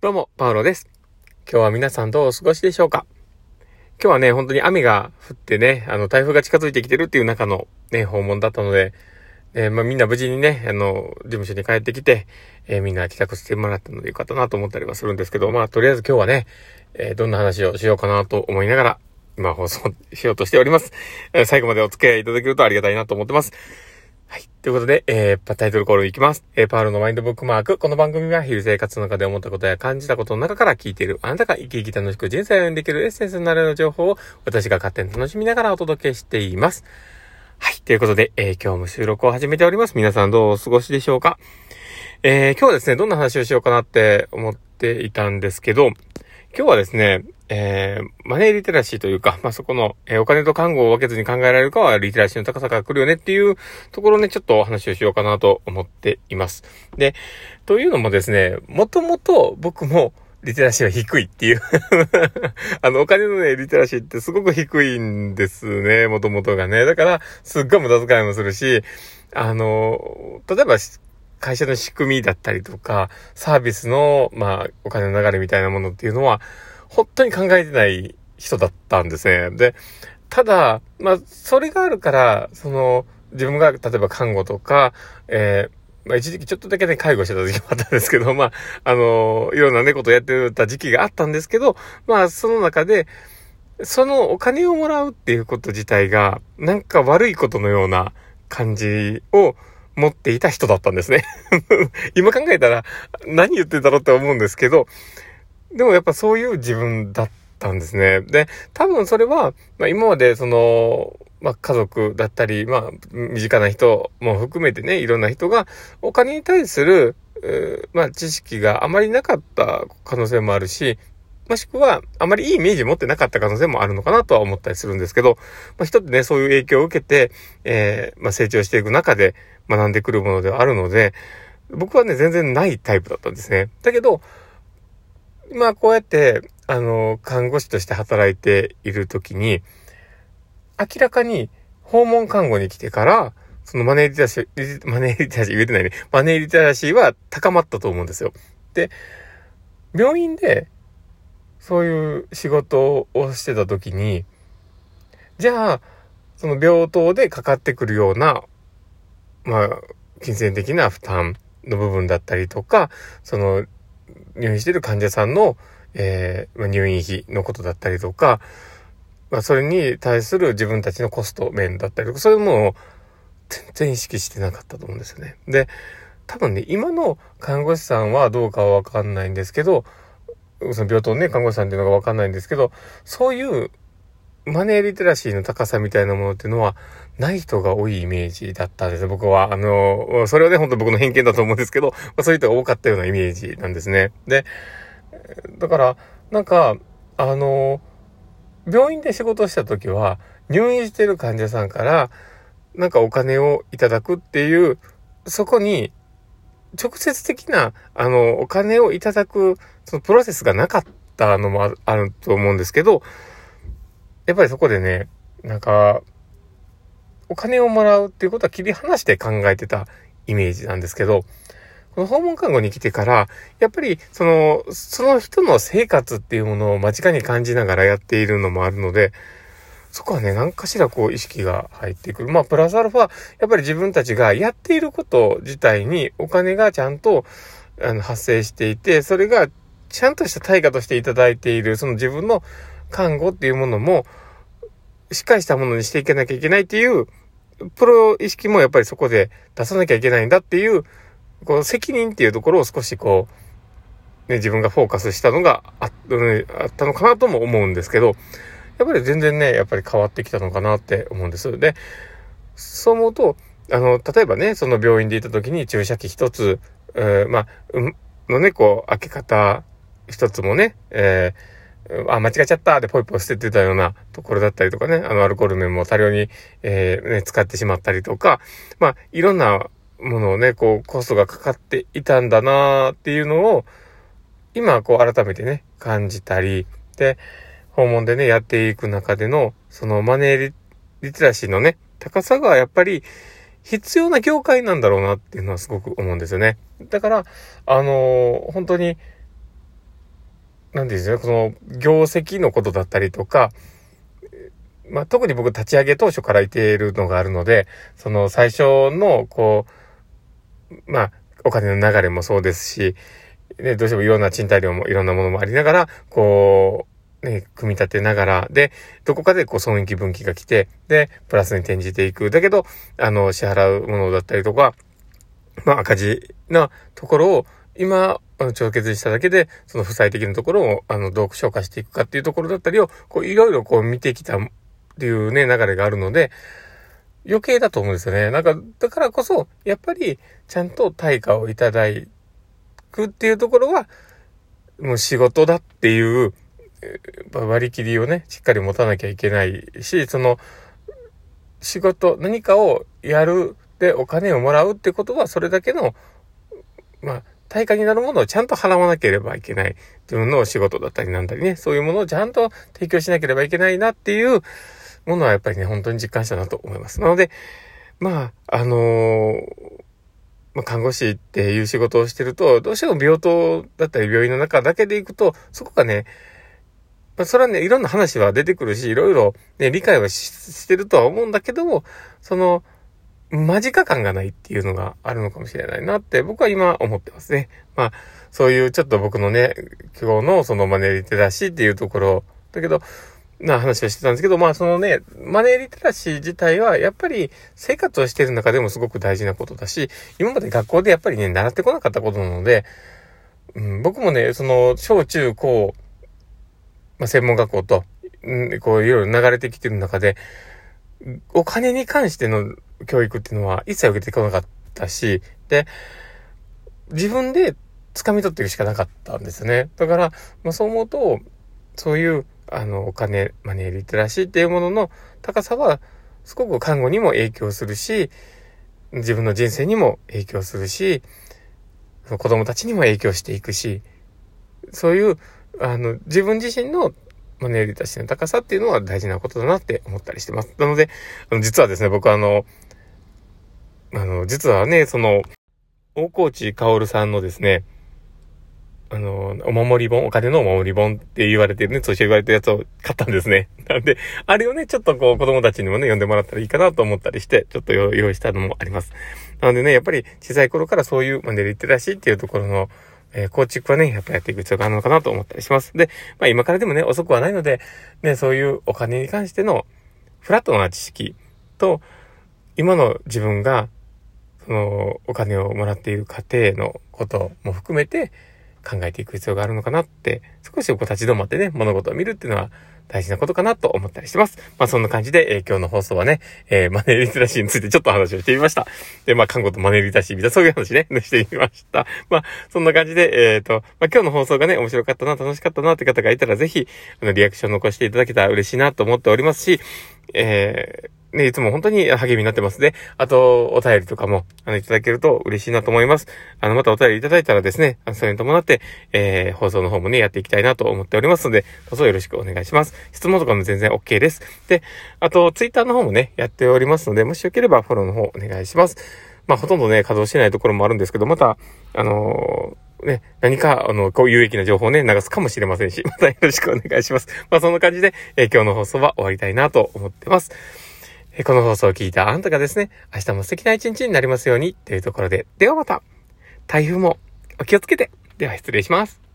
どうも、パウロです。今日は皆さんどうお過ごしでしょうか？今日はね、本当に雨が降ってね、あの、台風が近づいてきてるっていう中のね、訪問だったので、えー、まあ、みんな無事にね、あの、事務所に帰ってきて、えー、みんな帰宅してもらったのでよかったなと思ったりはするんですけど、まあ、とりあえず今日はね、えー、どんな話をしようかなと思いながら、今放送しようとしております。え最後までお付き合いいただけるとありがたいなと思ってます。はい。ということで、えー、タイトルコールいきます。えー、パールのマインドブックマーク。この番組は、日々生活の中で思ったことや感じたことの中から聞いている、あなたが生き生き楽しく人生を歩んでいけるエッセンスになるような情報を、私が勝手に楽しみながらお届けしています。はい。ということで、えー、今日も収録を始めております。皆さんどうお過ごしでしょうか？えー、今日はですね、どんな話をしようかなって思っていたんですけど、今日はですね、えー、マネーリテラシーというか、まあ、そこの、えー、お金と看護を分けずに考えられるかは、リテラシーの高さから来るよねっていうところね、ちょっとお話をしようかなと思っています。で、というのもですね、もともと僕も、リテラシーは低いっていう あの、お金のね、リテラシーってすごく低いんですね、もともとがね。だから、すっごい無駄遣いもするし、あの、例えば、会社の仕組みだったりとか、サービスの、まあ、お金の流れみたいなものっていうのは、本当に考えてない人だったんですね。で、ただ、まあ、それがあるから、その、自分が、例えば看護とか、えー、まあ、一時期ちょっとだけね、介護してた時期もあったんですけど、まあ、あの、いろんなね、ことをやってた時期があったんですけど、まあ、その中で、そのお金をもらうっていうこと自体が、なんか悪いことのような感じを持っていた人だったんですね 今考えたら、何言ってんだろうって思うんですけど、でもやっぱそういう自分だったんですね。で、多分それは、まあ今までその、まあ家族だったり、まあ身近な人も含めてね、いろんな人がお金に対する、まあ知識があまりなかった可能性もあるし、もしくは、あまりいいイメージ持ってなかった可能性もあるのかなとは思ったりするんですけど、まあ、人ってね、そういう影響を受けて、えー、まあ、成長していく中で学んでくるものではあるので、僕はね、全然ないタイプだったんですね。だけど、まあこうやって、あの、看護師として働いているときに、明らかに訪問看護に来てから、そのマネーリテラシー、マネーリテラシー言えてないね。マネーリテラシーは高まったと思うんですよ。で、病院で、そういう仕事をしてた時に、じゃあ、その病棟でかかってくるような、まあ、金銭的な負担の部分だったりとか、その入院してる患者さんの、えー、入院費のことだったりとか、まあ、それに対する自分たちのコスト面だったりとか、そういうものを全然意識してなかったと思うんですよね。で、多分ね、今の看護師さんはどうかはわかんないんですけど、その病棟ね、看護師さんっていうのがわかんないんですけど、そういうマネーリテラシーの高さみたいなものっていうのは、ない人が多いイメージだったんです僕は。あの、それはね、本当僕の偏見だと思うんですけど、まあ、そういう人が多かったようなイメージなんですね。で、だから、なんか、あの、病院で仕事した時は、入院してる患者さんから、なんかお金をいただくっていう、そこに、直接的な、あの、お金をいただく、そのプロセスがなかったのもあると思うんですけど、やっぱりそこでね、なんか、お金をもらうっていうことは切り離して考えてたイメージなんですけど、この訪問看護に来てから、やっぱり、その、その人の生活っていうものを間近に感じながらやっているのもあるので、そこはね、何かしらこう意識が入ってくる。まあ、プラスアルファ、やっぱり自分たちがやっていること自体にお金がちゃんとあの発生していて、それがちゃんとした対価としていただいている、その自分の看護っていうものも、しっかりしたものにしていかなきゃいけないっていう、プロ意識もやっぱりそこで出さなきゃいけないんだっていう、この責任っていうところを少しこう、ね、自分がフォーカスしたのがあったのかなとも思うんですけど、やっぱり全然ね、やっぱり変わってきたのかなって思うんです。で、そう思うと、あの、例えばね、その病院でいた時に注射器一つ、えー、まあ、のね、こう、開け方一つもね、えーあ、間違えちゃったでポイポイ捨ててたようなところだったりとかね、あの、アルコール面も多量に、えー、ね、使ってしまったりとか、まあ、いろんなものをね、こう、コストがかかっていたんだなっていうのを、今、こう、改めてね、感じたり、で、訪問でね、やっていく中での、そのマネーリテラシーのね、高さがやっぱり必要な業界なんだろうなっていうのはすごく思うんですよね。だから、あのー、本当に、なんですかね、この業績のことだったりとか、まあ、特に僕立ち上げ当初からいているのがあるので、その最初の、こう、まあ、お金の流れもそうですし、ね、どうしてもいろんな賃貸料もいろんなものもありながら、こう、ね、組み立てながら、で、どこかでこう損益分岐が来て、で、プラスに転じていく。だけど、あの、支払うものだったりとか、まあ赤字なところを、今、あの、帳消しただけで、その負債的なところを、あの、どう消化していくかっていうところだったりを、こう、いろいろこう見てきたっていうね、流れがあるので、余計だと思うんですよね。なんか、だからこそ、やっぱり、ちゃんと対価をいただくっていうところは、もう仕事だっていう、割り切りをね、しっかり持たなきゃいけないし、その、仕事、何かをやるでお金をもらうってことは、それだけの、まあ、対価になるものをちゃんと払わなければいけない。自分の仕事だったりなんだりね、そういうものをちゃんと提供しなければいけないなっていうものはやっぱりね、本当に実感したなと思います。なので、まあ、あのー、まあ、看護師っていう仕事をしてると、どうしても病棟だったり病院の中だけで行くと、そこがね、まあ、それはね、いろんな話は出てくるし、いろいろね、理解はしてるとは思うんだけども、その、間近感がないっていうのがあるのかもしれないなって僕は今思ってますね。まあ、そういうちょっと僕のね、今日のそのマネーリテラシーっていうところ、だけど、な話をしてたんですけど、まあそのね、マネーリテラシー自体はやっぱり生活をしてる中でもすごく大事なことだし、今まで学校でやっぱりね、習ってこなかったことなので、うん、僕もね、その小中高、まあ専門学校と、こういろいろ流れてきてる中で、お金に関しての教育っていうのは一切受けてこなかったし、で、自分で掴み取っていくしかなかったんですね。だから、まあそう思うと、そういう、あの、お金、マネーリテラシーっていうものの高さは、すごく看護にも影響するし、自分の人生にも影響するし、子供たちにも影響していくし、そういう、あの、自分自身のマネーリテラシーの高さっていうのは大事なことだなって思ったりしてます。なので、あの実はですね、僕はあの、あの、実はね、その、大河内薫さんのですね、あの、お守り本、お金のお守り本って言われてるね、そうして言われてるやつを買ったんですね。なんで、あれをね、ちょっとこう子供たちにもね、読んでもらったらいいかなと思ったりして、ちょっと用意したのもあります。なのでね、やっぱり小さい頃からそういうマネリテラシーっていうところの、えー、構築はね、やっぱやっていく必要があるのかなと思ったりします。で、まあ今からでもね、遅くはないので、ね、そういうお金に関してのフラットな知識と、今の自分がその、お金をもらっている過程のことも含めて考えていく必要があるのかなって、少しこう立ち止まってね、物事を見るっていうのは大事なことかなと思ったりしてます。まあそんな感じで、えー、今日の放送はね、えー、マネーリテラシーについてちょっと話をしてみました。で、まあ看護とマネーリテラシーみたいなそういう話ね、してみました。まあそんな感じで、えっ、ー、と、まあ今日の放送がね、面白かったな、楽しかったなって方がいたらぜひ、あの、リアクション残していただけたら嬉しいなと思っておりますし、えー、ね、いつも本当に励みになってますで、あと、お便りとかも、あの、いただけると嬉しいなと思います。あの、またお便りいただいたらですね、それに伴って、えー、放送の方もね、やっていきたいなと思っておりますので、どうぞよろしくお願いします。質問とかも全然 OK です。で、あと、ツイッターの方もね、やっておりますので、もしよければフォローの方お願いします。まあ、ほとんどね、稼働してないところもあるんですけど、また、あのー、ね、何か、あの、こう有益な情報をね、流すかもしれませんし、またよろしくお願いします。まあ、そんな感じで、えー、今日の放送は終わりたいなと思ってます。えこの放送を聞いたあんたがですね、明日も素敵な一日になりますようにというところで、ではまた、台風もお気をつけて、では失礼します。